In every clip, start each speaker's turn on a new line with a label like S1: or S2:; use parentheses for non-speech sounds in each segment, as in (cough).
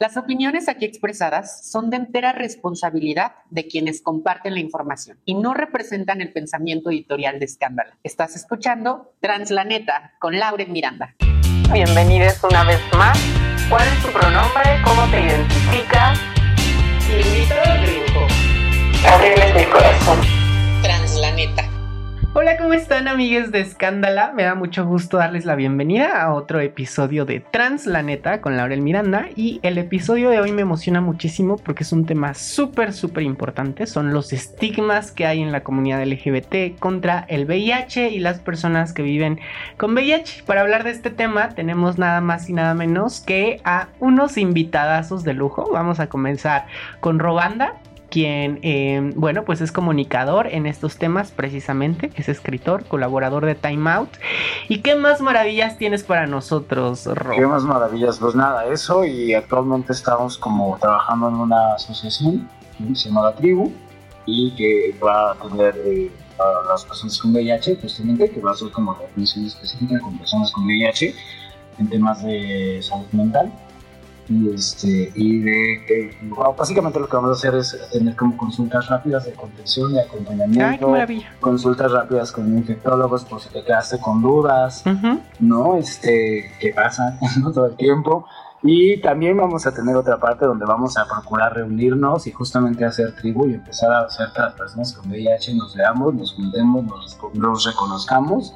S1: Las opiniones aquí expresadas son de entera responsabilidad de quienes comparten la información y no representan el pensamiento editorial de Escándalo. Estás escuchando Translaneta con Lauren Miranda. Bienvenidos una vez más. ¿Cuál es tu pronombre? ¿Cómo te identificas? Invitado de lujo. Abrirles el corazón. Hola, ¿cómo están amigues de Escándala? Me da mucho gusto darles la bienvenida a otro episodio de Transplaneta con Laurel Miranda y el episodio de hoy me emociona muchísimo porque es un tema súper, súper importante. Son los estigmas que hay en la comunidad LGBT contra el VIH y las personas que viven con VIH. Para hablar de este tema tenemos nada más y nada menos que a unos invitadazos de lujo. Vamos a comenzar con Robanda quien, eh, bueno, pues es comunicador en estos temas precisamente, es escritor, colaborador de Time Out. ¿Y qué más maravillas tienes para nosotros, Rob?
S2: ¿Qué más maravillas? Pues nada, eso y actualmente estamos como trabajando en una asociación que Tribu y que va a tener eh, las personas con VIH, justamente, que va a ser como la atención específica con personas con VIH en temas de salud mental y este y de básicamente lo que vamos a hacer es tener como consultas rápidas de contención y acompañamiento consultas rápidas con infectólogos por si te quedaste con dudas no este que pasa (laughs) todo el tiempo. Y también vamos a tener otra parte donde vamos a procurar reunirnos y justamente hacer tribu y empezar a hacer que las personas con VIH nos veamos, nos juntemos, nos, nos reconozcamos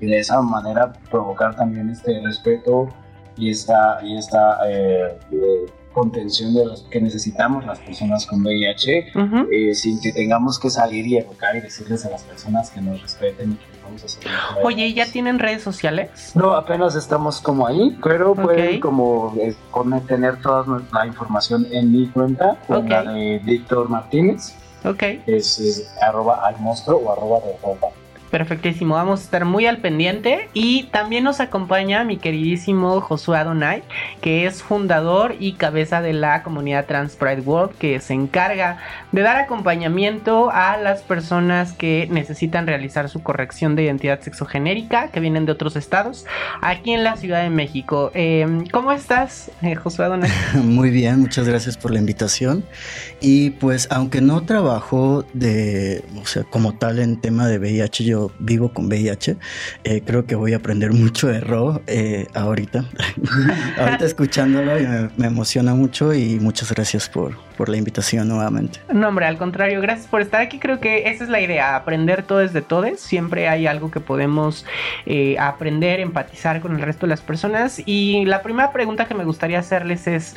S2: y de esa manera provocar también este respeto y esta, y esta eh, contención de los que necesitamos las personas con VIH, eh, sin que tengamos que salir y educar y decirles a las personas que nos respeten y que vamos a hacer.
S1: Oye, ¿ya tienen redes sociales?
S2: No, apenas estamos como ahí, pero pueden como eh, tener toda la información en mi cuenta, con la de Víctor Martínez.
S1: Ok.
S2: Es, arroba al monstruo o arroba de
S1: Perfectísimo, vamos a estar muy al pendiente y también nos acompaña mi queridísimo Josué Adonai, que es fundador y cabeza de la comunidad Trans Pride World, que se encarga de dar acompañamiento a las personas que necesitan realizar su corrección de identidad sexogenérica, que vienen de otros estados, aquí en la Ciudad de México. Em, ¿Cómo estás, eh, Josué Adonai? (laughs)
S3: Muy bien, muchas gracias por la invitación. Y pues, aunque no trabajo de, o sea, como tal en tema de VIH, yo vivo con VIH. Eh, creo que voy a aprender mucho de Ro eh, ahorita. (laughs) ahorita escuchándolo y me, emociona mucho y muchas gracias por, por la invitación nuevamente.
S1: No, hombre, al contrario, gracias por estar aquí. Creo que esa es la idea, aprender todos de todos. Siempre hay algo que podemos eh, aprender, empatizar con el resto de las personas. Y la primera pregunta que me gustaría hacerles es,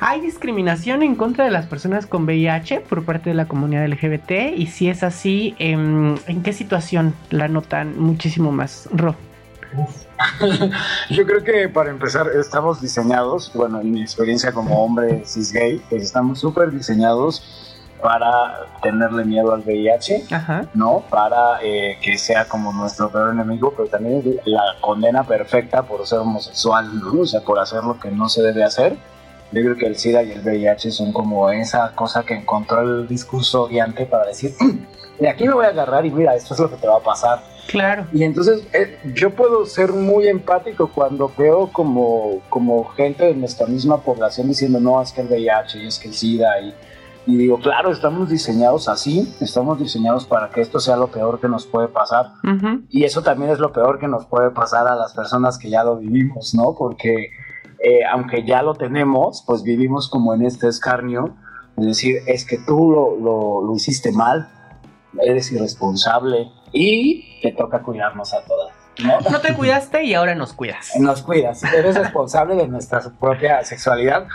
S1: ¿hay discriminación en contra de las personas con VIH por parte de la comunidad LGBT? Y si es así, ¿en, ¿en qué situación la notan muchísimo más ro. (laughs)
S2: Yo creo que para empezar estamos diseñados, bueno, en mi experiencia como hombre cis gay, pues estamos súper diseñados para tenerle miedo al VIH, ¿no? Para eh, que sea como nuestro peor enemigo, pero también la condena perfecta por ser homosexual, ¿no? O sea, por hacer lo que no se debe hacer. Yo creo que el SIDA y el VIH son como esa cosa que encontró el discurso guiante para decir, (clears throat) de aquí me voy a agarrar y mira, esto es lo que te va a pasar.
S1: Claro.
S2: Y entonces eh, yo puedo ser muy empático cuando veo como, como gente de nuestra misma población diciendo, no, es que el VIH y es que el SIDA y, y digo, claro, estamos diseñados así, estamos diseñados para que esto sea lo peor que nos puede pasar. Y eso también es lo peor que nos puede pasar a las personas que ya lo vivimos, ¿no? Porque eh, aunque ya lo tenemos, pues vivimos como en este escarnio, es decir, es que tú lo, lo, lo hiciste mal, eres irresponsable y te toca cuidarnos a todas. ¿no?
S1: No te cuidaste y ahora nos cuidas.
S2: Nos cuidas, eres responsable de nuestra propia sexualidad.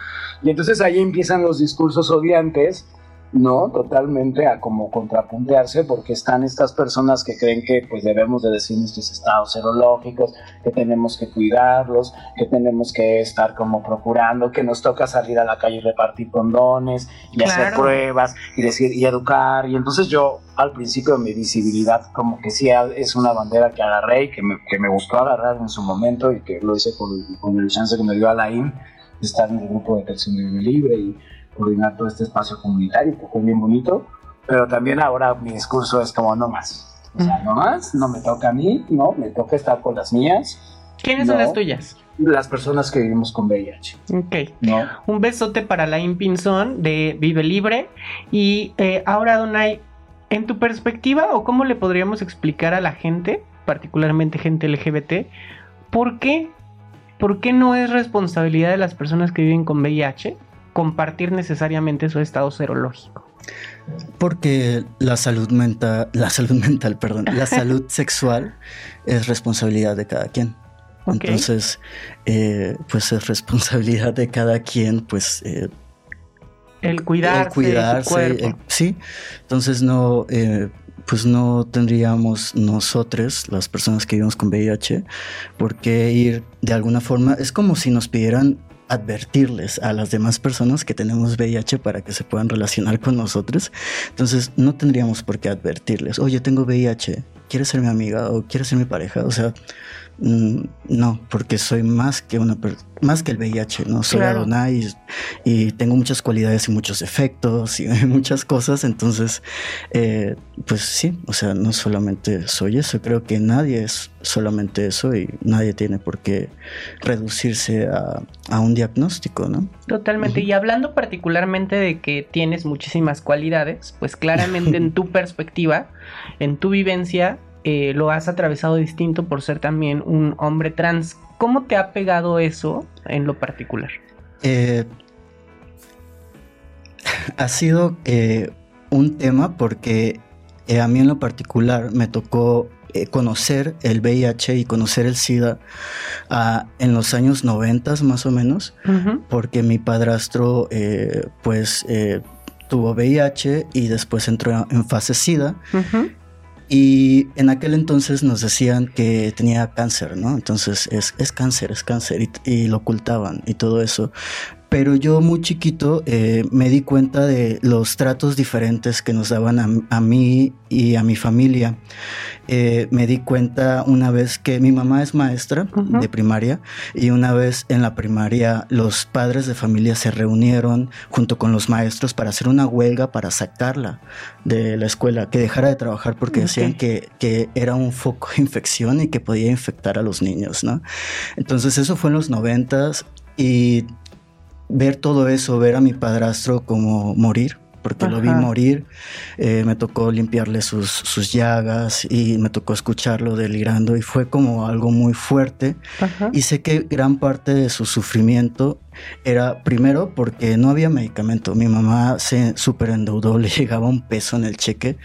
S2: Y entonces ahí empiezan los discursos odiantes no totalmente a como contrapuntearse porque están estas personas que creen que pues debemos de decir nuestros estados serológicos, que tenemos que cuidarlos, que tenemos que estar como procurando, que nos toca salir a la calle y repartir condones y hacer
S1: Claro.
S2: pruebas y decir y educar y entonces yo al principio mi visibilidad como que sí es una bandera que agarré y que me, que me gustó agarrar en su momento y que lo hice con, con el chance que me dio Alain estar en el grupo de Detección Libre y coordinar todo este espacio comunitario, que fue bien bonito, pero también ahora mi discurso es como no más. O sea, no más, no me toca a mí, no, me toca estar con las mías,
S1: ¿Quiénes son
S2: No.
S1: las tuyas?
S2: las personas que vivimos con VIH,
S1: Ok.
S2: ¿no?
S1: Un besote para la Pinzón de Vive Libre. Y eh, ahora, Donay, en tu perspectiva, o cómo le podríamos explicar a la gente, particularmente gente LGBT, por qué, por qué no es responsabilidad de las personas que viven con VIH compartir necesariamente su estado serológico?
S3: Porque la salud mental, la salud mental, perdón, la salud (laughs) sexual es responsabilidad de cada quien. Entonces, eh, pues es responsabilidad de cada quien, pues
S1: El
S3: eh,
S1: cuidarse,
S3: el cuidarse,
S1: su cuerpo.
S3: el- sí. Entonces no, eh, pues no tendríamos nosotros, las personas que vivimos con VIH, por qué ir de alguna forma. Es como si nos pidieran advertirles a las demás personas que tenemos VIH para que se puedan relacionar con nosotros. Entonces no tendríamos por qué advertirles, oye, tengo VIH, ¿quieres ser mi amiga o quieres ser mi pareja? O sea, mm, no, porque soy más que una más que el VIH, ¿no? Soy
S1: Claro.
S3: Adonai y, y tengo muchas cualidades y muchos defectos y (laughs) muchas cosas, entonces, eh, pues sí, o sea, no solamente soy eso, creo que nadie es solamente eso y nadie tiene por qué reducirse a, a un diagnóstico, ¿no?
S1: Totalmente. Y hablando particularmente de que tienes muchísimas cualidades, pues claramente en (laughs) tu perspectiva, en tu vivencia, eh, lo has atravesado distinto por ser también un hombre trans. ¿Cómo te ha pegado eso en lo particular?
S3: Eh, ha sido eh, un tema porque eh, a mí en lo particular me tocó conocer el VIH y conocer el SIDA ah, en los años 90 más o menos, porque mi padrastro eh, pues eh, tuvo VIH y después entró en fase SIDA. Y en aquel entonces nos decían que tenía cáncer, ¿no? Entonces es, es cáncer, es cáncer y, y lo ocultaban y todo eso. Pero yo muy chiquito eh, me di cuenta de los tratos diferentes que nos daban a, a mí y a mi familia. Eh, me di cuenta una vez que mi mamá es maestra de primaria y una vez en la primaria los padres de familia se reunieron junto con los maestros para hacer una huelga para sacarla de la escuela, que dejara de trabajar porque decían que, que era un foco de infección y que podía infectar a los niños, ¿no? Entonces eso fue en los noventas y ver todo eso, ver a mi padrastro como morir, porque lo vi morir, eh, me tocó limpiarle sus, sus llagas y me tocó escucharlo delirando y fue como algo muy fuerte
S1: Ajá.
S3: y sé que gran parte de su sufrimiento era primero porque no había medicamento. Mi mamá se super endeudó, (laughs) le llegaba un peso en el cheque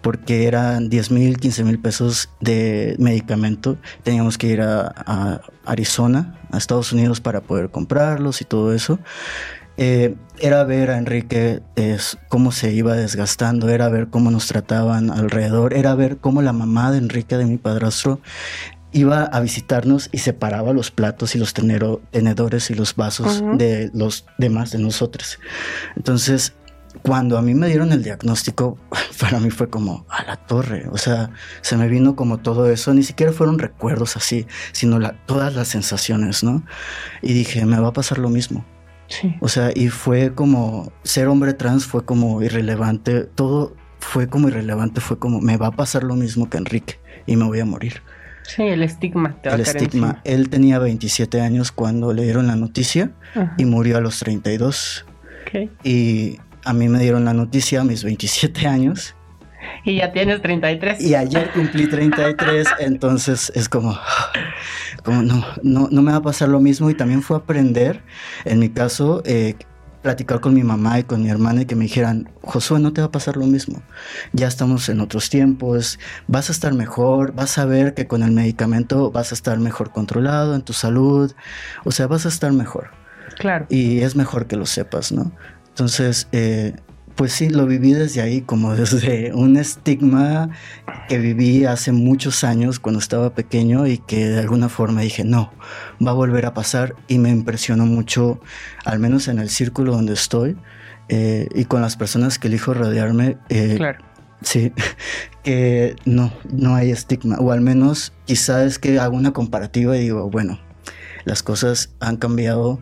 S3: porque eran 10 mil, 15 mil pesos de medicamento. Teníamos que ir a, a Arizona, a Estados Unidos para poder comprarlos y todo eso. Eh, era ver a Enrique es, cómo se iba desgastando, era ver cómo nos trataban alrededor, era ver cómo la mamá de Enrique, de mi padrastro, iba a visitarnos y separaba los platos y los tenero- tenedores y los vasos de los demás de nosotros. Entonces, cuando a mí me dieron el diagnóstico, (laughs) para mí fue como a la torre. O sea, se me vino como todo eso. Ni siquiera fueron recuerdos así, sino la- todas las sensaciones, ¿no? Y dije, me va a pasar lo mismo.
S1: Sí.
S3: O sea, y fue como ser hombre trans fue como irrelevante. Todo fue como irrelevante. Fue como me va a pasar lo mismo que Enrique y me voy a morir.
S1: Sí, el estigma te va
S3: El
S1: a
S3: estigma.
S1: encima.
S3: Él tenía 27 años cuando le dieron la noticia
S1: Ajá.
S3: y murió a los 32.
S1: Ok.
S3: Y a mí me dieron la noticia a mis 27 años (laughs)
S1: Y ya tienes 33.
S3: Y ayer cumplí 33, (laughs) entonces es como, como no, no, no me va a pasar lo mismo y también fue aprender, en mi caso, eh, platicar con mi mamá y con mi hermana y que me dijeran, Josué, no te va a pasar lo mismo. Ya estamos en otros tiempos, vas a estar mejor, vas a ver que con el medicamento vas a estar mejor controlado en tu salud, o sea, vas a estar mejor.
S1: Claro.
S3: Y es mejor que lo sepas, ¿no? Entonces, eh, pues sí, lo viví desde ahí, como (laughs) desde un estigma que viví hace muchos años cuando estaba pequeño y que de alguna forma dije, no, va a volver a pasar y me impresionó mucho, al menos en el círculo donde estoy eh, y con las personas que elijo rodearme. Eh,
S1: Claro.
S3: Sí, (laughs) que no, no hay estigma, o al menos quizás es que hago una comparativa y digo, bueno, las cosas han cambiado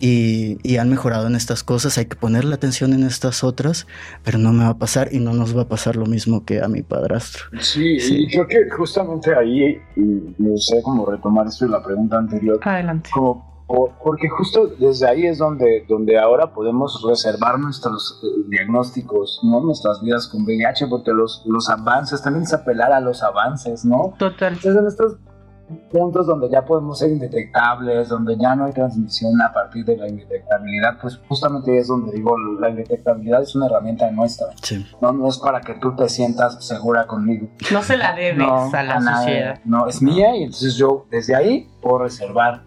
S3: y, y han mejorado en estas cosas, hay que ponerle atención en estas otras, pero no me va a pasar y no nos va a pasar lo mismo que a mi padrastro.
S2: Sí,
S3: Sí.
S2: y creo que justamente ahí, y me gustaría como retomar esto de la pregunta anterior,
S1: Adelante.
S2: como por- porque justo desde ahí es donde, donde ahora podemos reservar nuestros eh, diagnósticos, ¿no? Nuestras vidas con VIH, porque los, los avances, también es apelar a los avances, ¿no?
S1: Total.
S2: Entonces en estos puntos donde ya podemos ser indetectables, donde ya no hay transmisión a partir de la indetectabilidad, pues justamente es donde digo, la indetectabilidad es una herramienta nuestra,
S3: Sí.
S2: no, no es para que tú te sientas segura conmigo.
S1: No se la debes
S2: No,
S1: a la
S2: a nadie.
S1: sociedad.
S2: No, es mía y entonces yo desde ahí puedo reservar,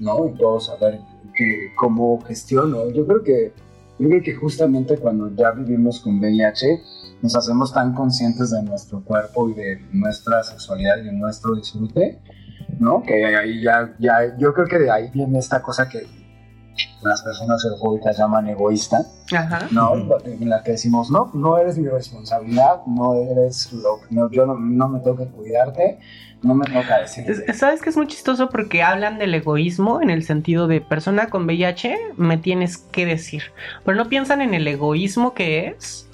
S2: ¿no? Y puedo saber que, cómo gestiono. Yo creo que yo creo que justamente cuando ya vivimos con VIH nos hacemos tan conscientes de nuestro cuerpo y de nuestra sexualidad y de nuestro disfrute, ¿no? Que ahí ya, ya yo creo que de ahí viene esta cosa que las personas eufóricas llaman egoísta,
S1: Ajá.
S2: ¿no? En la que decimos, no, no eres mi responsabilidad, no eres lo no, yo no, no me toca cuidarte, no me toca decir.
S1: Es- ¿Sabes que es muy chistoso? Porque hablan del egoísmo en el sentido de persona con VIH, me tienes que decir. Pero no piensan en el egoísmo que es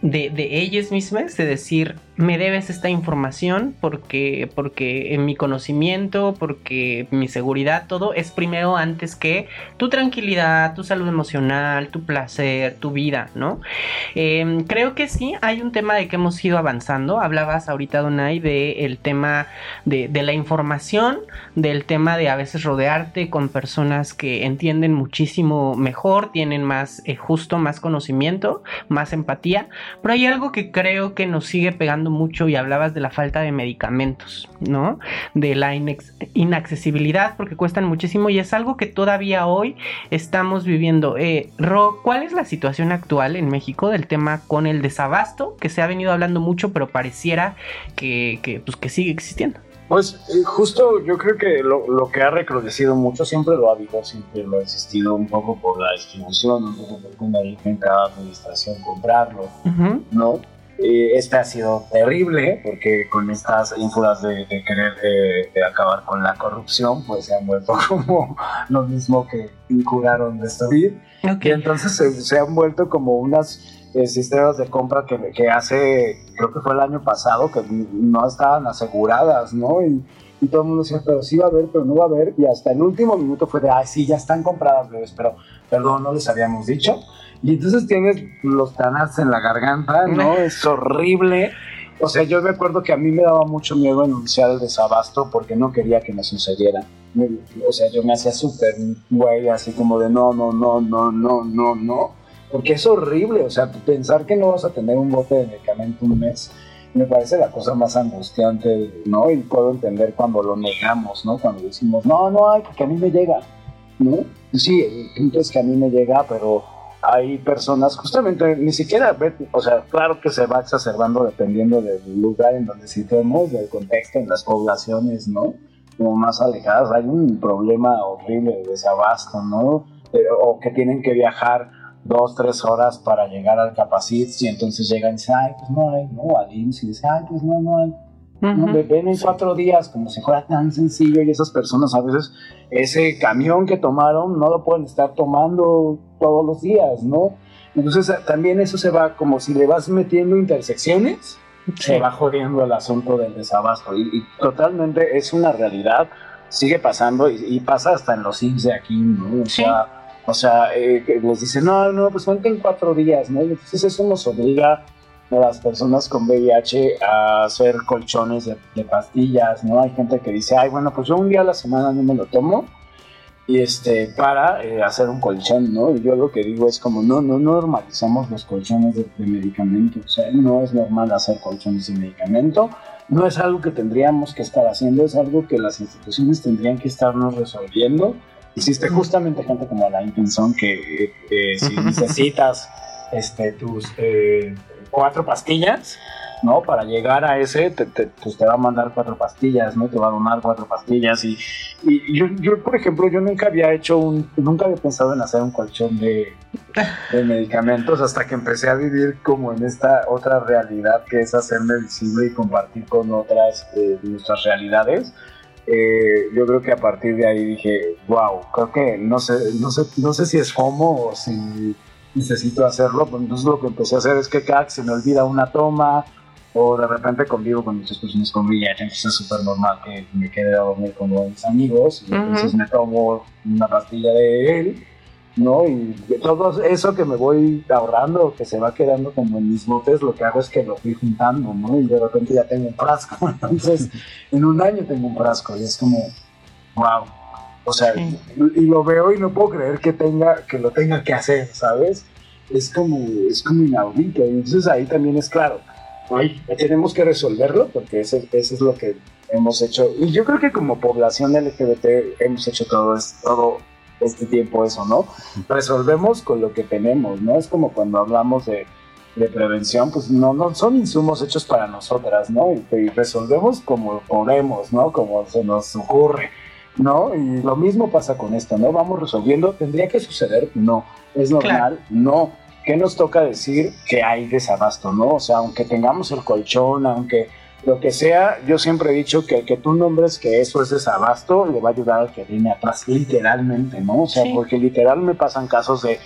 S1: de, de ellas mismas, de decir, me debes esta información porque, porque en mi conocimiento, porque mi seguridad, todo es primero antes que tu tranquilidad, tu salud emocional, tu placer, tu vida, ¿no? Eh, creo que sí, hay un tema de que hemos ido avanzando. Hablabas ahorita, Donay, del tema de, de la información, del tema de a veces rodearte con personas que entienden muchísimo mejor, tienen más eh, justo, más conocimiento, más empatía. Pero hay algo que creo que nos sigue pegando mucho y hablabas de la falta de medicamentos, ¿no? De la inaccesibilidad porque cuestan muchísimo y es algo que todavía hoy estamos viviendo. Eh, Ro, ¿cuál es la situación actual en México del tema con el desabasto? Que se ha venido hablando mucho, pero pareciera que, que, pues, que sigue existiendo.
S2: Pues eh, justo yo creo que lo, lo que ha recrudecido mucho siempre lo ha habido, siempre lo ha existido un poco por la distribución, un poco por cómo en cada administración comprarlo. ¿no? Eh, este ha sido terrible porque con estas ínfulas de, de querer eh, de acabar con la corrupción, pues se han vuelto (laughs) como lo mismo que juraron destruir.
S1: Ok.
S2: Y entonces se, se han vuelto como unas eh, sistemas de compra que, que hace, creo que fue el año pasado, que no estaban aseguradas, ¿no? Y, y todo el mundo decía, pero sí va a haber, pero no va a haber. Y hasta el último minuto fue de, ay, sí, ya están compradas, bebés, pero perdón, no les habíamos dicho. Y entonces tienes los tanas en la garganta, ¿no? Es horrible. O sea, yo me acuerdo que a mí me daba mucho miedo anunciar el desabasto porque no quería que me sucediera. O sea, yo me hacía súper güey, así como de no, no, no, no, no, no, no. Porque es horrible, o sea, pensar que no vas a tener un bote de medicamento un mes me parece la cosa más angustiante, ¿no? Y puedo entender cuando lo negamos, ¿no? Cuando decimos, no, no hay, porque a mí me llega, ¿no? Sí, el punto es que a mí me llega, pero hay personas, justamente, ni siquiera, o sea, claro que se va exacerbando dependiendo del lugar en donde situemos, del contexto, en las poblaciones, ¿no? Como más alejadas, hay un problema horrible de desabasto, ¿no? O que tienen que viajar dos, tres horas para llegar al Capacit y entonces llegan y dicen, ay, pues no hay, ¿no? Al IMSS y dicen, ay, pues no, no hay.
S1: Ujú.
S2: ve- ven en cuatro días, como si fuera tan sencillo, y esas personas a veces, ese camión que tomaron no lo pueden estar tomando todos los días, ¿no? Entonces eh, también eso se va, como si le vas metiendo intersecciones, se va jodiendo el asunto del desabasto, y, y totalmente es una realidad, sigue pasando, y, y pasa hasta en los IMSS de aquí, ¿no? O
S1: Sí.
S2: sea, o sea, eh, les dicen, no, no, pues vente en cuatro días, ¿no? Y entonces eso nos obliga las personas con VIH a hacer colchones de, pastillas, ¿no? Hay gente que dice, ay, bueno, pues yo un día a la semana no me lo tomo y este, para eh, hacer un colchón, ¿no? Y yo lo que digo es como, no, no normalizamos los colchones de, de medicamento, o sea, no es normal hacer colchones de medicamento, no es algo que tendríamos que estar haciendo, es algo que las instituciones tendrían que estarnos resolviendo. Existe justamente gente como la Pinson que eh, si (laughs) necesitas este, tus eh, cuatro pastillas, ¿no? Para llegar a ese, te, pues te va a mandar cuatro pastillas, ¿no? Te va a donar cuatro pastillas. Y, y yo, yo, por ejemplo, yo nunca había hecho un, nunca había pensado en hacer un colchón de, de medicamentos hasta que empecé a vivir como en esta otra realidad que es hacerme visible y compartir con otras eh, nuestras realidades. Eh, yo creo que a partir de ahí dije, wow, creo que no sé, no sé, no sé si es homo o si necesito hacerlo. Pues entonces lo que empecé a hacer es que cada que se me olvida una toma o de repente convivo con muchas personas con VIH, entonces es súper normal que me quede a dormir con mis amigos y entonces me tomo una pastilla de él, ¿no? Y todo eso que me voy ahorrando, que se va quedando como en mis botes, lo que hago es que lo fui juntando, ¿no? Y de repente ya tengo un frasco, (laughs) entonces en un año tengo un frasco y es como, wow. O sea, y lo veo y no puedo creer que tenga, que lo tenga que hacer, ¿sabes? Es como, es como inaudito. Y entonces ahí también es claro tenemos que resolverlo porque eso, es lo que hemos hecho. Y yo creo que como población LGBT hemos hecho todo, todo este tiempo eso, ¿no? Resolvemos con lo que tenemos, ¿no? Es como cuando hablamos de, prevención, pues no, no son insumos hechos para nosotras, ¿no? Y, resolvemos como podemos, ¿no? Como se nos ocurre, ¿no? Y lo mismo pasa con esto, ¿no? Vamos resolviendo, ¿tendría que suceder? No. ¿Es normal? No ¿qué nos toca decir que hay desabasto, no? O sea, aunque tengamos el colchón, aunque lo que sea, yo siempre he dicho que el que tú nombres que eso es desabasto le va a ayudar al que viene atrás, literalmente, ¿no? O sea, porque literal me pasan casos de,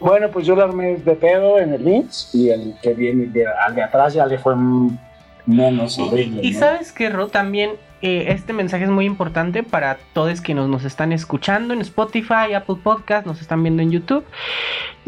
S2: bueno, pues yo le armé de pedo en el Lynx y el que viene de, al de atrás ya le fue menos horrible.
S1: Y, sabes que, Ro, también este mensaje es muy importante para todos quienes nos están escuchando en Spotify, Apple Podcast, nos están viendo en YouTube.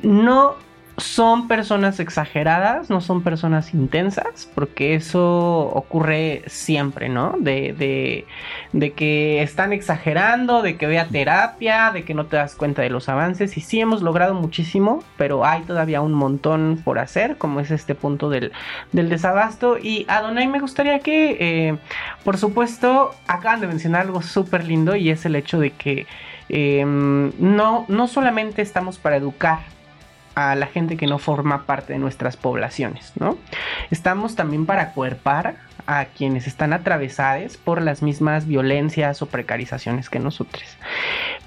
S1: No son personas exageradas, no son personas intensas, porque eso ocurre siempre, ¿no? De, de, que están exagerando, de que vea terapia, de que no te das cuenta de los avances. Y sí hemos logrado muchísimo, pero hay todavía un montón por hacer, como es este punto del, del desabasto. Y Adonai, me gustaría que, eh, por supuesto, acaban de mencionar algo súper lindo y es el hecho de que em, no, no solamente estamos para educar, a la gente que no forma parte de nuestras poblaciones, ¿no? Estamos también para cuerpar a quienes están atravesados por las mismas violencias o precarizaciones que nosotros.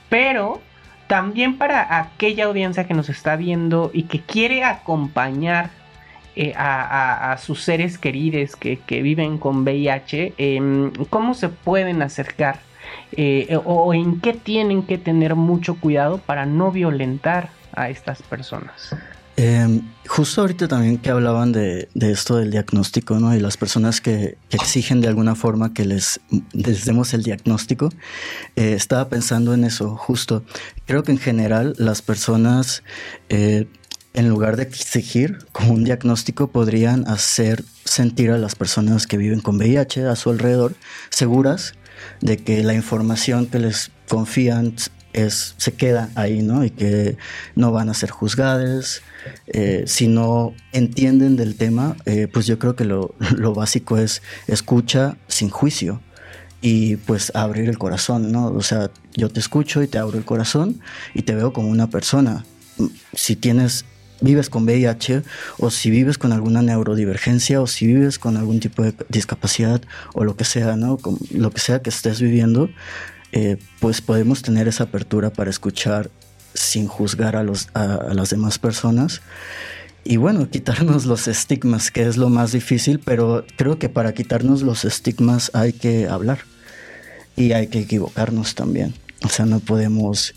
S1: Pero también para aquella audiencia que nos está viendo y que quiere acompañar eh, a, sus seres queridos que, viven con VIH, em, ¿cómo se pueden acercar? Eh, o en qué tienen que tener mucho cuidado para no violentar a estas personas.
S3: Em, justo ahorita también que hablaban de, esto del diagnóstico, ¿no? Y las personas que, exigen de alguna forma que les, demos el diagnóstico, eh, estaba pensando en eso, justo. Creo que en general las personas, eh, en lugar de exigir un diagnóstico, podrían hacer sentir a las personas que viven con VIH a su alrededor seguras de que la información que les confían es, se queda ahí, ¿no? Y que no van a ser juzgadas. Eh, si no entienden del tema, eh, pues yo creo que (laughs) lo, básico es escucha sin juicio y pues abrir el corazón, ¿no? O sea, yo te escucho y te abro el corazón y te veo como una persona. Si tienes vives con VIH o si vives con alguna neurodivergencia o si vives con algún tipo de discapacidad o lo que sea, ¿no? lo que sea que estés viviendo, eh, pues podemos tener esa apertura para escuchar sin juzgar a, los, a, las demás personas. Y bueno, quitarnos los estigmas, que es lo más difícil, pero creo que para quitarnos los estigmas hay que hablar y hay que equivocarnos también. O sea, no podemos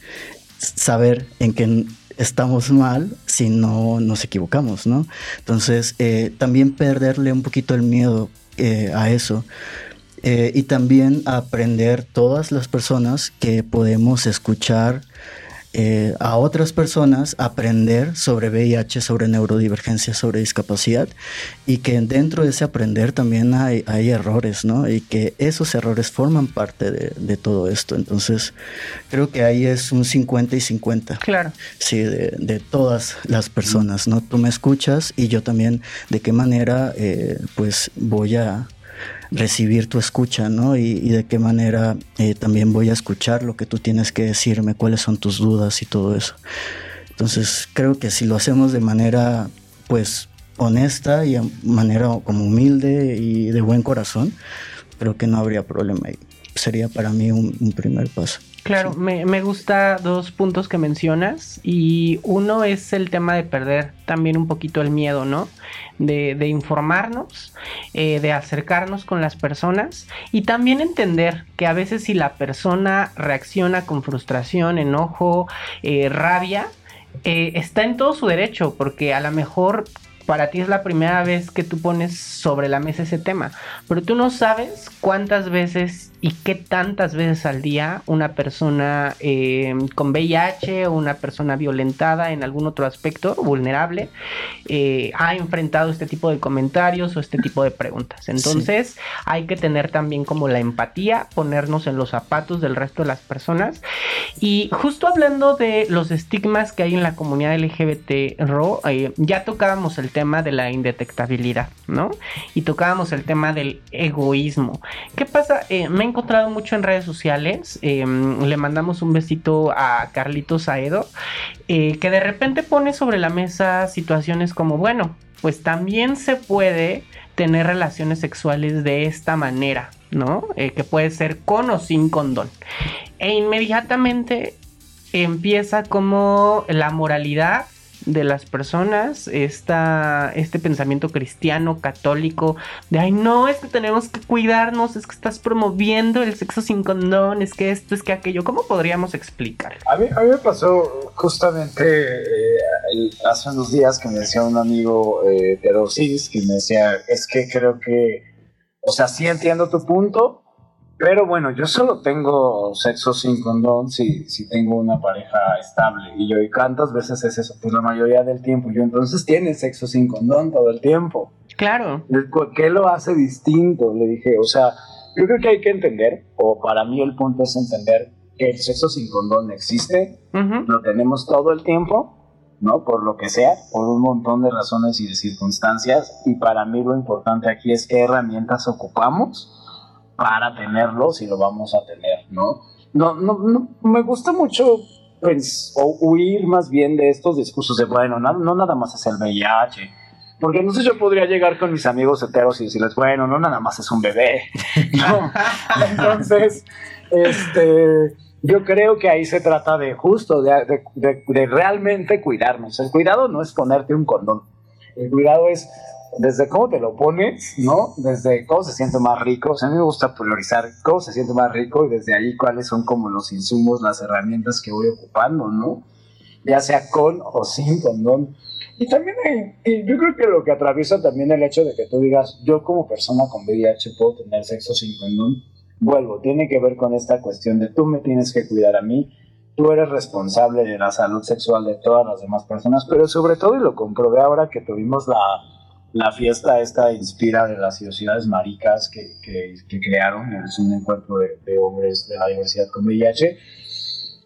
S3: saber en qué estamos mal si no nos equivocamos, ¿no? Entonces, eh, también perderle un poquito el miedo eh, a eso, eh, y también aprender todas las personas que podemos escuchar eh, a otras personas aprender sobre VIH, sobre neurodivergencia, sobre discapacidad y que dentro de ese aprender también hay, hay errores, ¿no? Y que esos errores forman parte de, de, todo esto. Entonces, creo que ahí es un 50 y 50.
S1: Claro.
S3: Sí, de, de todas las personas, ¿no? Tú me escuchas y yo también de qué manera eh, pues voy a recibir tu escucha, ¿no? Y, de qué manera eh, también voy a escuchar lo que tú tienes que decirme, cuáles son tus dudas y todo eso. Entonces creo que si lo hacemos de manera, pues, honesta y de manera como humilde y de buen corazón, creo que no habría problema sería para mí un primer paso.
S1: Claro, me, me, gusta dos puntos que mencionas y uno es el tema de perder también un poquito el miedo, ¿no? De, de informarnos, eh, de acercarnos con las personas y también entender que a veces si la persona reacciona con frustración, enojo, eh, rabia, eh, está en todo su derecho porque a lo mejor para ti es la primera vez que tú pones sobre la mesa ese tema, pero tú no sabes cuántas veces y qué tantas veces al día una persona eh, con VIH o una persona violentada en algún otro aspecto vulnerable eh, ha enfrentado este tipo de comentarios o este tipo de preguntas. Entonces sí. hay que tener también como la empatía, ponernos en los zapatos del resto de las personas. Y justo hablando de los estigmas que hay en la comunidad LGBT, RO, eh, ya tocábamos el tema de la indetectabilidad, ¿no? Y tocábamos el tema del egoísmo. ¿Qué pasa? Me encontrado mucho en redes sociales. Eh, le mandamos un besito a Carlitos Aedo, eh, que de repente pone sobre la mesa situaciones como, bueno, pues también se puede tener relaciones sexuales de esta manera, ¿no? Eh, que puede ser con o sin condón. E inmediatamente empieza como la moralidad de las personas, esta, este pensamiento cristiano, católico, de, ay, no, es que tenemos que cuidarnos, es que estás promoviendo el sexo sin condón, es que esto, es que aquello. ¿Cómo podríamos explicar?
S2: A mí, a mí me pasó justamente eh, hace unos días que me decía un amigo eh, heterosis, que me decía, es que creo que, o sea, sí entiendo tu punto, pero bueno, yo solo tengo sexo sin condón si, si tengo una pareja estable. Y yo, ¿y cuántas veces es eso? Pues la mayoría del tiempo. Yo, entonces tienes sexo sin condón todo el tiempo.
S1: Claro.
S2: ¿Qué lo hace distinto? Le dije, o sea, yo creo que hay que entender, o para mí el punto es entender que el sexo sin condón existe, uh -huh. lo tenemos todo el tiempo, ¿no? Por lo que sea, por un montón de razones y de circunstancias. Y para mí lo importante aquí es qué herramientas ocupamos para tenerlo si lo vamos a tener, ¿no? No, no, no me gusta mucho pues, o huir más bien de estos discursos de, bueno, no, no nada más es el VIH, porque no sé, yo podría llegar con mis amigos heteros y decirles, bueno, no nada más es un bebé, (laughs) ¿no? Entonces, este, yo creo que ahí se trata de justo, de, de, de, de realmente cuidarnos. El cuidado no es ponerte un condón, el cuidado es desde cómo te lo pones, ¿no? Desde cómo se siente más rico. O sea, a mí me gusta priorizar cómo se siente más rico y desde ahí cuáles son como los insumos, las herramientas que voy ocupando, ¿no? Ya sea con o sin condón. Y también y yo creo que lo que atraviesa también el hecho de que tú digas, yo como persona con VIH puedo tener sexo sin condón, vuelvo, tiene que ver con esta cuestión de tú me tienes que cuidar a mí, tú eres responsable de la salud sexual de todas las demás personas, pero sobre todo, y lo comprobé ahora que tuvimos la, la fiesta esta inspira de las ciudades maricas que, que, que crearon, es un encuentro de, de, hombres de la diversidad con VIH.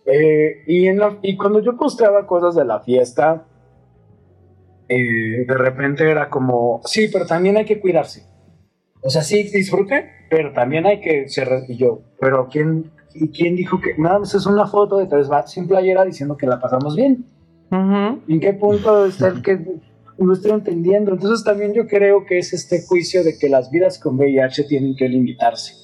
S2: Eh, y, en la, y cuando yo posteaba cosas de la fiesta, eh, de repente era como, sí, pero también hay que cuidarse. O sea, sí, disfrute, pero también hay que ser... Y yo, pero ¿quién, y quién dijo que nada más es una foto de tres bats sin playera diciendo que la pasamos bien? Uh -huh. ¿En qué punto está el que no estoy entendiendo. Entonces también yo creo que es este juicio de que las vidas con VIH tienen que limitarse,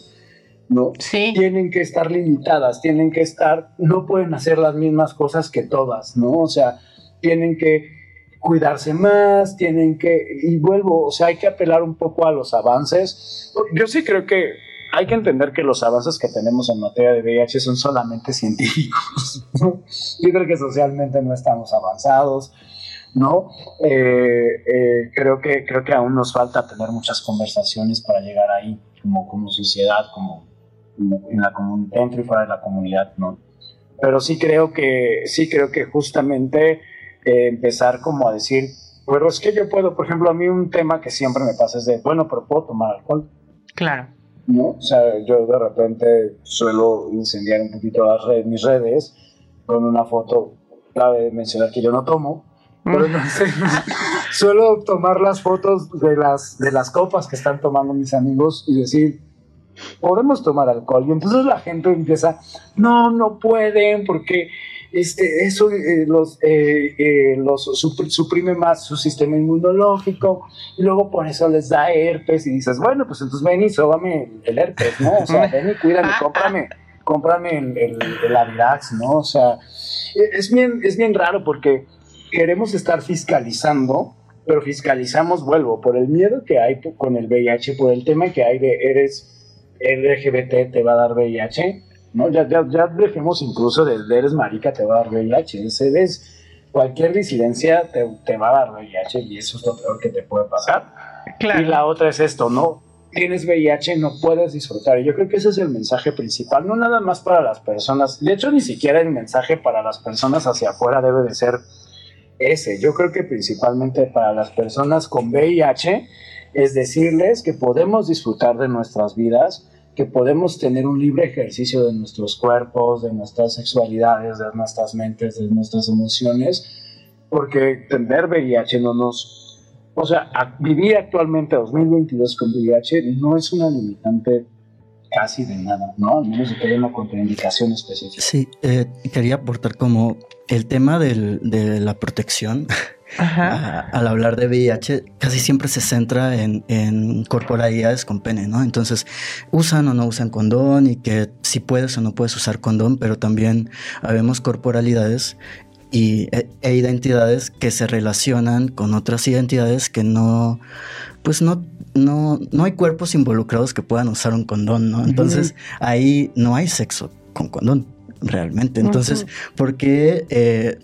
S2: ¿no?
S1: Sí.
S2: Tienen que estar limitadas, tienen que estar, no pueden hacer las mismas cosas que todas, ¿no? O sea, tienen que cuidarse más, tienen que, y vuelvo, o sea, hay que apelar un poco a los avances. Yo sí creo que hay que entender que los avances que tenemos en materia de VIH son solamente científicos. (laughs) Yo creo que socialmente no estamos avanzados ¿no? Eh, eh, creo, que, creo que aún nos falta tener muchas conversaciones para llegar ahí, como, como sociedad, como, como en la dentro y fuera de la comunidad, ¿no? pero sí creo que, sí creo que justamente eh, empezar como a decir, pero es que yo puedo, por ejemplo, a mí un tema que siempre me pasa es de, bueno, pero puedo tomar alcohol.
S1: Claro.
S2: ¿No? O sea, yo de repente suelo incendiar un poquito las redes, mis redes con una foto, clave de mencionar que yo no tomo, pero (laughs) no sé, suelo tomar las fotos de las, de las copas que están tomando mis amigos y decir, podemos tomar alcohol. Y entonces la gente empieza, no, no pueden porque este, eso eh, los, eh, eh, los suprime más su sistema inmunológico y luego por eso les da herpes y dices, bueno, pues entonces ven y sóbame el, herpes, ¿no? O sea, (laughs) ven y cuídame, cómprame, cómprame el, el, el ¿no? O sea, e, es bien, es bien raro porque queremos estar fiscalizando, pero fiscalizamos, vuelvo, por el miedo que hay con el VIH, por el tema que hay de eres LGBT, te va a dar VIH, ¿no? Ya, ya, ya dejemos incluso de eres marica, te va a dar VIH, ese es cualquier disidencia te, te, va a dar VIH y eso es lo peor que te puede pasar. Claro. Y la otra es esto, ¿no? Tienes VIH, no puedes disfrutar. Y yo creo que ese es el mensaje principal, no nada más para las personas. De hecho, ni siquiera el mensaje para las personas hacia afuera debe de ser ese. Yo creo que principalmente para las personas con VIH es decirles que podemos disfrutar de nuestras vidas, que podemos tener un libre ejercicio de nuestros cuerpos, de nuestras sexualidades, de nuestras mentes, de nuestras emociones, porque tener VIH no nos... O sea, vivir actualmente 2022 con VIH no es una limitante casi de nada, ¿no? Al menos que haya una contraindicación específica.
S3: Sí, eh, quería aportar como el tema del, de la protección. (laughs) al hablar de VIH, casi siempre se centra en, en, corporalidades con pene, ¿no? Entonces, usan o no usan condón y que si puedes o no puedes usar condón, pero también habemos corporalidades y, e, e identidades que se relacionan con otras identidades que no, pues no, no, no hay cuerpos involucrados que puedan usar un condón, ¿no? Entonces, ahí no hay sexo con condón realmente. Entonces, ¿por qué eh,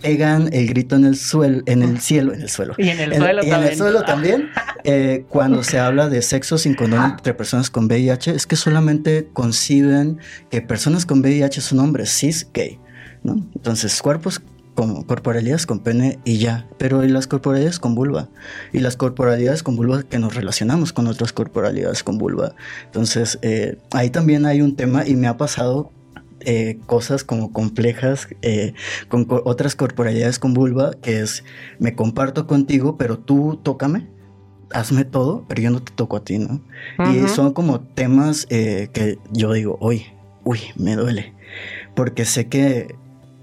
S3: pegan el grito en el suelo, en el cielo, en el suelo.
S1: Y en el suelo también.
S3: En el suelo (laughs) también. Eh, cuando se habla de sexo sin condón entre personas con VIH, es que solamente conciben que personas con VIH son hombres cis gay, ¿no? Entonces, cuerpos como corporalidades con pene y ya, pero y las corporalidades con vulva y las corporalidades con vulva que nos relacionamos con otras corporalidades con vulva. Entonces, eh, ahí también hay un tema y me ha pasado eh, cosas como complejas eh, con otras corporalidades con vulva, que es me comparto contigo, pero tú tócame, hazme todo, pero yo no te toco a ti, ¿no? Y son como temas eh, que yo digo, uy, uy, me duele, porque sé que,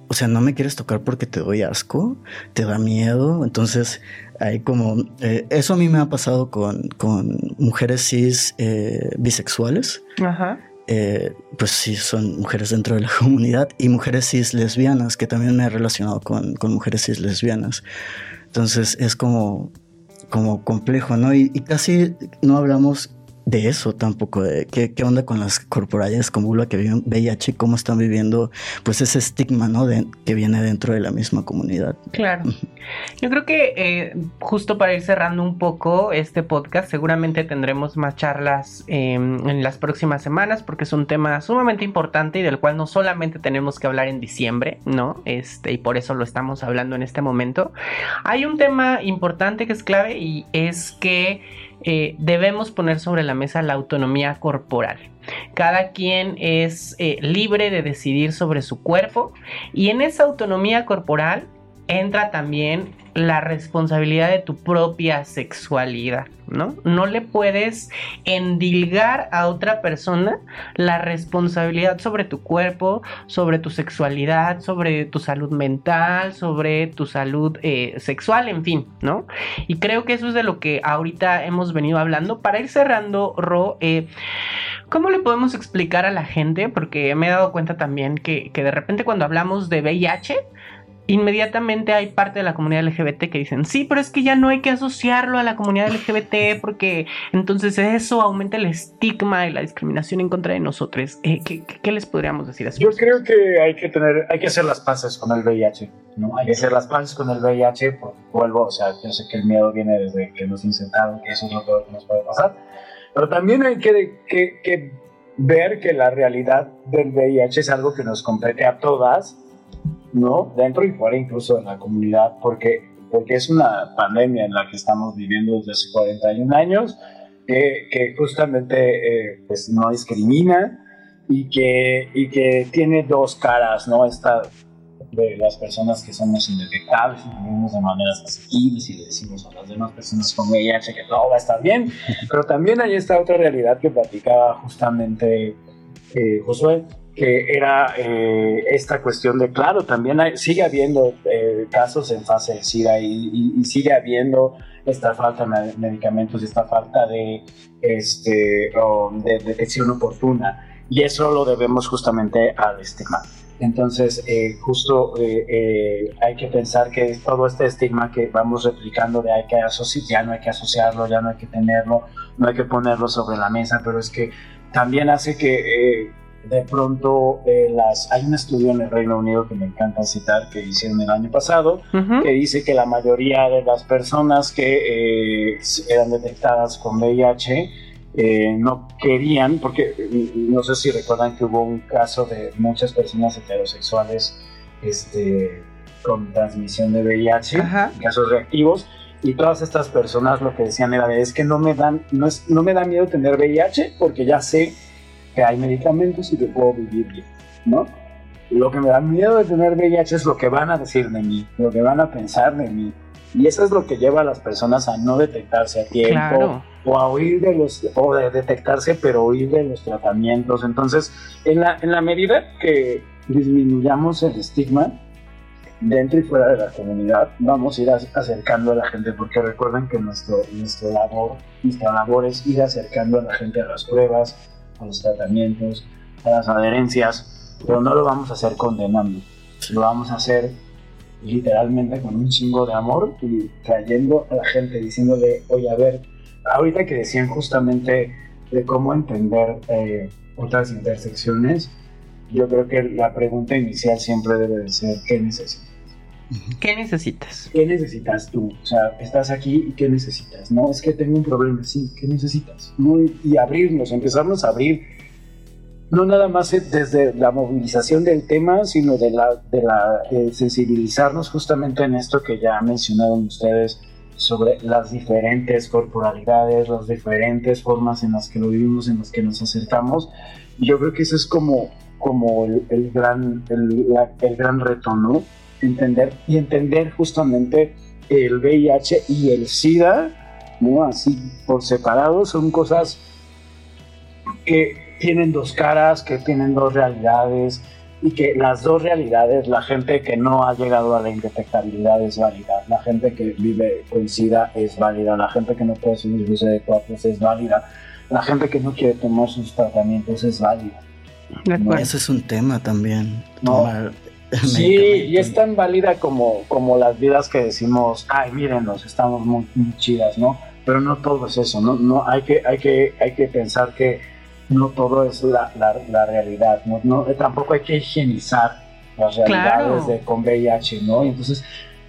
S3: o sea, no me quieres tocar porque te doy asco, te da miedo, entonces hay como, eso a mí me ha pasado con, con mujeres cis bisexuales. Ajá eh, pues sí, son mujeres dentro de la (laughs) comunidad y mujeres cis lesbianas, que también me he relacionado con, con mujeres cis lesbianas. Entonces es como, como complejo, ¿no? y casi no hablamos de eso tampoco, de qué, qué onda con las corporalidades con vulva que viven VIH, cómo están viviendo pues ese estigma, ¿no? De, que viene dentro de la misma comunidad.
S1: Claro. Yo creo que eh, justo para ir cerrando un poco este podcast, seguramente tendremos más charlas em, en las próximas semanas porque es un tema sumamente importante y del cual no solamente tenemos que hablar en diciembre, ¿no? Este, y por eso lo estamos hablando en este momento. Hay un tema importante que es clave y es que eh, debemos poner sobre la mesa la autonomía corporal. Cada quien es eh, libre de decidir sobre su cuerpo y en esa autonomía corporal entra también la responsabilidad de tu propia sexualidad, ¿no? No le puedes endilgar a otra persona la responsabilidad sobre tu cuerpo, sobre tu sexualidad, sobre tu salud mental, sobre tu salud eh, sexual, en fin, ¿no? Y creo que eso es de lo que ahorita hemos venido hablando. Para ir cerrando, Ro, eh, ¿cómo le podemos explicar a la gente? Porque me he dado cuenta también que, que de repente cuando hablamos de VIH, inmediatamente hay parte de la comunidad LGBT que dicen, sí, pero es que ya no hay que asociarlo a la comunidad LGBT porque entonces eso aumenta el estigma y la discriminación en contra de nosotros. Eh, ¿qué, les podríamos decir así?
S2: Yo creo que hay que tener, hay que hacer las paces con el VIH, ¿no? Hay que hacer las paces con el VIH, porque vuelvo, o sea, yo sé que el miedo viene desde que nos insertaron, que eso es lo peor que nos puede pasar, pero también hay que, que, que ver que la realidad del VIH es algo que nos compete a todas, ¿no? Dentro y fuera incluso de la comunidad, porque, porque es una pandemia en la que estamos viviendo desde hace 41 años, que, que justamente eh, pues no discrimina y que, y que tiene dos caras, ¿no? Esta de las personas que somos indetectables y vivimos de maneras asequibles y le decimos a las demás personas con VIH que todo va a estar bien, (laughs) pero también hay esta otra realidad que platicaba justamente eh, Josué, que era eh, esta cuestión de, claro, también sigue habiendo eh, casos en fase de SIDA y, y, sigue habiendo esta falta de medicamentos y esta falta de, este, de detección oportuna. Y eso lo debemos justamente al estigma. Entonces, eh, justo eh, eh, hay que pensar que todo este estigma que vamos replicando de hay que ya no hay que asociarlo, ya no hay que tenerlo, no hay que ponerlo sobre la mesa, pero es que también hace que de pronto las hay un estudio en el Reino Unido que me encanta citar que hicieron el año pasado que dice que la mayoría de las personas que eran detectadas con VIH eh, no querían, porque mm, no sé si recuerdan que hubo un caso de muchas personas heterosexuales este, con transmisión de VIH, casos reactivos, y todas estas personas lo que decían era es que no me dan, no, es, no me da miedo tener VIH porque ya sé que hay medicamentos y que puedo vivir bien, ¿no? Lo que me da miedo de tener VIH es lo que van a decir de mí, lo que van a pensar de mí, y eso es lo que lleva a las personas a no detectarse a tiempo o a huir de los, o de detectarse, pero huir de los tratamientos. Entonces, en la, en la medida que disminuyamos el estigma dentro y fuera de la comunidad, vamos a ir acercando a la gente, porque recuerden que nuestro, nuestro labor, nuestra labor es ir acercando a la gente a las pruebas, a los tratamientos, a las adherencias, pero no lo vamos a hacer condenando, lo vamos a hacer literalmente con un chingo de amor y trayendo a la gente, diciéndole, oye, a ver, ahorita que decían justamente de cómo entender eh, otras intersecciones, yo creo que la pregunta inicial siempre debe de ser, ¿qué necesitas?
S1: ¿Qué necesitas?
S2: ¿Qué necesitas tú? O sea, estás aquí y ¿qué necesitas? No, es que tengo un problema, sí, ¿qué necesitas? ¿No? Y abrirnos, empezarnos a abrir no nada más desde la movilización del tema, sino de la, de la eh, sensibilizarnos justamente en esto que ya mencionaron ustedes sobre las diferentes corporalidades, las diferentes formas en las que lo vivimos, en las que nos acercamos. Yo creo que eso es como, como el, gran, el, el gran reto, ¿no? Entender y entender justamente el VIH y el SIDA, ¿no? Así por separado, son cosas que tienen dos caras, que tienen dos realidades y que las dos realidades, la gente que no ha llegado a la indetectabilidad es válida, la gente que vive con SIDA es válida, la gente que no puede subir de cuatro es válida, la gente que no quiere tomar sus tratamientos es válida.
S3: Ese es un tema también. (laughs)
S2: sí, y es tan válida como, como las vidas que decimos, ay, mírenos, estamos muy, muy chidas, ¿no? Pero no todo es eso, ¿no? no hay, que, hay, que, hay que pensar que no todo es la, la, realidad, no, no, tampoco hay que higienizar las realidades de, con VIH, ¿no? entonces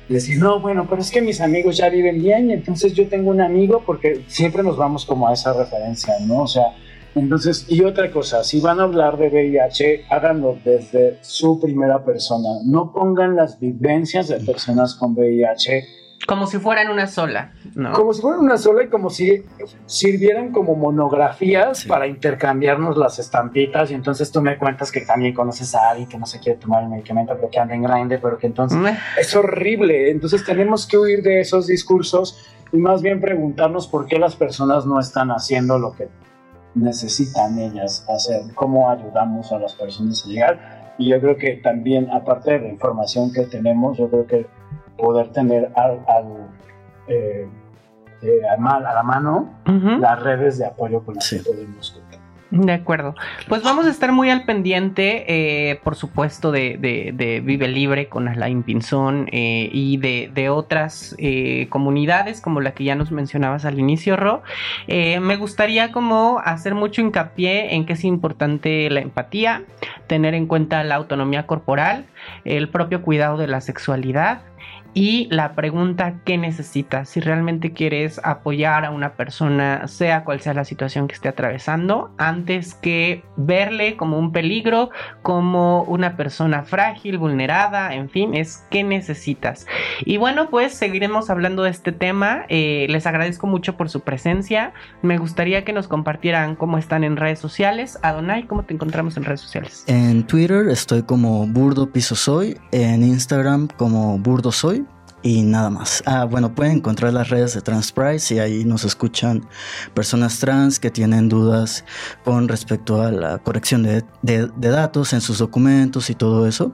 S2: decir, no, bueno, pero es que mis amigos ya viven bien, y entonces yo tengo un amigo, porque siempre nos vamos como a esa referencia, ¿no? O sea, entonces, y otra cosa, si van a hablar de VIH, háganlo desde su primera persona, no pongan las vivencias de personas con VIH
S1: como si fueran una sola, ¿no?
S2: Como si fueran una sola y como si sirvieran como monografías para intercambiarnos las estampitas. Y entonces tú me cuentas que también conoces a alguien que no se quiere tomar el medicamento pero que anda en grande, pero que entonces es horrible. Entonces tenemos que huir de esos discursos y más bien preguntarnos por qué las personas no están haciendo lo que necesitan ellas hacer, cómo ayudamos a las personas a llegar. Y yo creo que también, aparte de la información que tenemos, yo creo que poder tener al, eh, eh, a la mano las redes de apoyo con las que podemos.
S1: De acuerdo. Pues vamos a estar muy al pendiente, eh, por supuesto, de, Vive Libre con Alain Pinzón y de, otras comunidades como la que ya nos mencionabas al inicio, Ro. me gustaría como hacer mucho hincapié en que es importante la empatía, tener en cuenta la autonomía corporal, el propio cuidado de la sexualidad y la pregunta ¿qué necesitas? Si realmente quieres apoyar a una persona, sea cual sea la situación que esté atravesando, antes que verle como un peligro, como una persona frágil, vulnerada, en fin, es ¿qué necesitas? Y bueno, pues seguiremos hablando de este tema. Eh, les agradezco mucho por su presencia. Me gustaría que nos compartieran cómo están en redes sociales. Adonai, ¿cómo te encontramos en redes sociales?
S3: En Twitter estoy como Burdo Piso Soy, en Instagram como Burdo Soy y nada más. Ah, bueno, pueden encontrar las redes de Transprice y ahí nos escuchan personas trans que tienen dudas con respecto a la corrección de, de, datos en sus documentos y todo eso.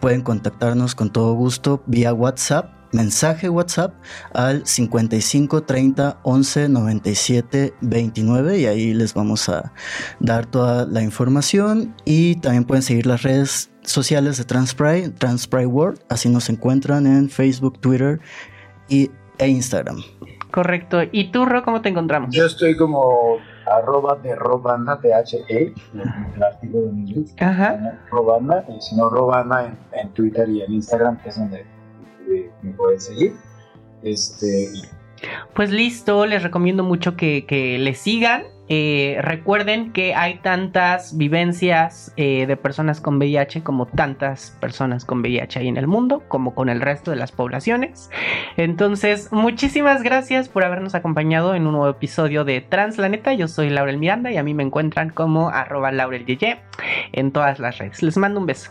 S3: Pueden contactarnos con todo gusto vía WhatsApp mensaje WhatsApp al 55 30 11 97 29 y ahí les vamos a dar toda la información y también pueden seguir las redes sociales de Transpry, Transpry World, así nos encuentran en Facebook, Twitter y, e Instagram.
S1: Correcto. ¿Y tú, Ro, cómo te encontramos?
S2: Yo estoy como arroba de robanda, T-H-E, el artículo en inglés. Ajá. Robanda, y si no, robanda en, en Twitter y en Instagram, que es donde me pueden seguir. Este,
S1: pues listo, les recomiendo mucho que, que le sigan. Eh, recuerden que hay tantas vivencias eh, de personas con VIH como tantas personas con VIH ahí en el mundo, como con el resto de las poblaciones. Entonces, muchísimas gracias por habernos acompañado en un nuevo episodio de Transplaneta. Yo soy Laurel Miranda y a mí me encuentran como arroba en todas las redes. Les mando un beso.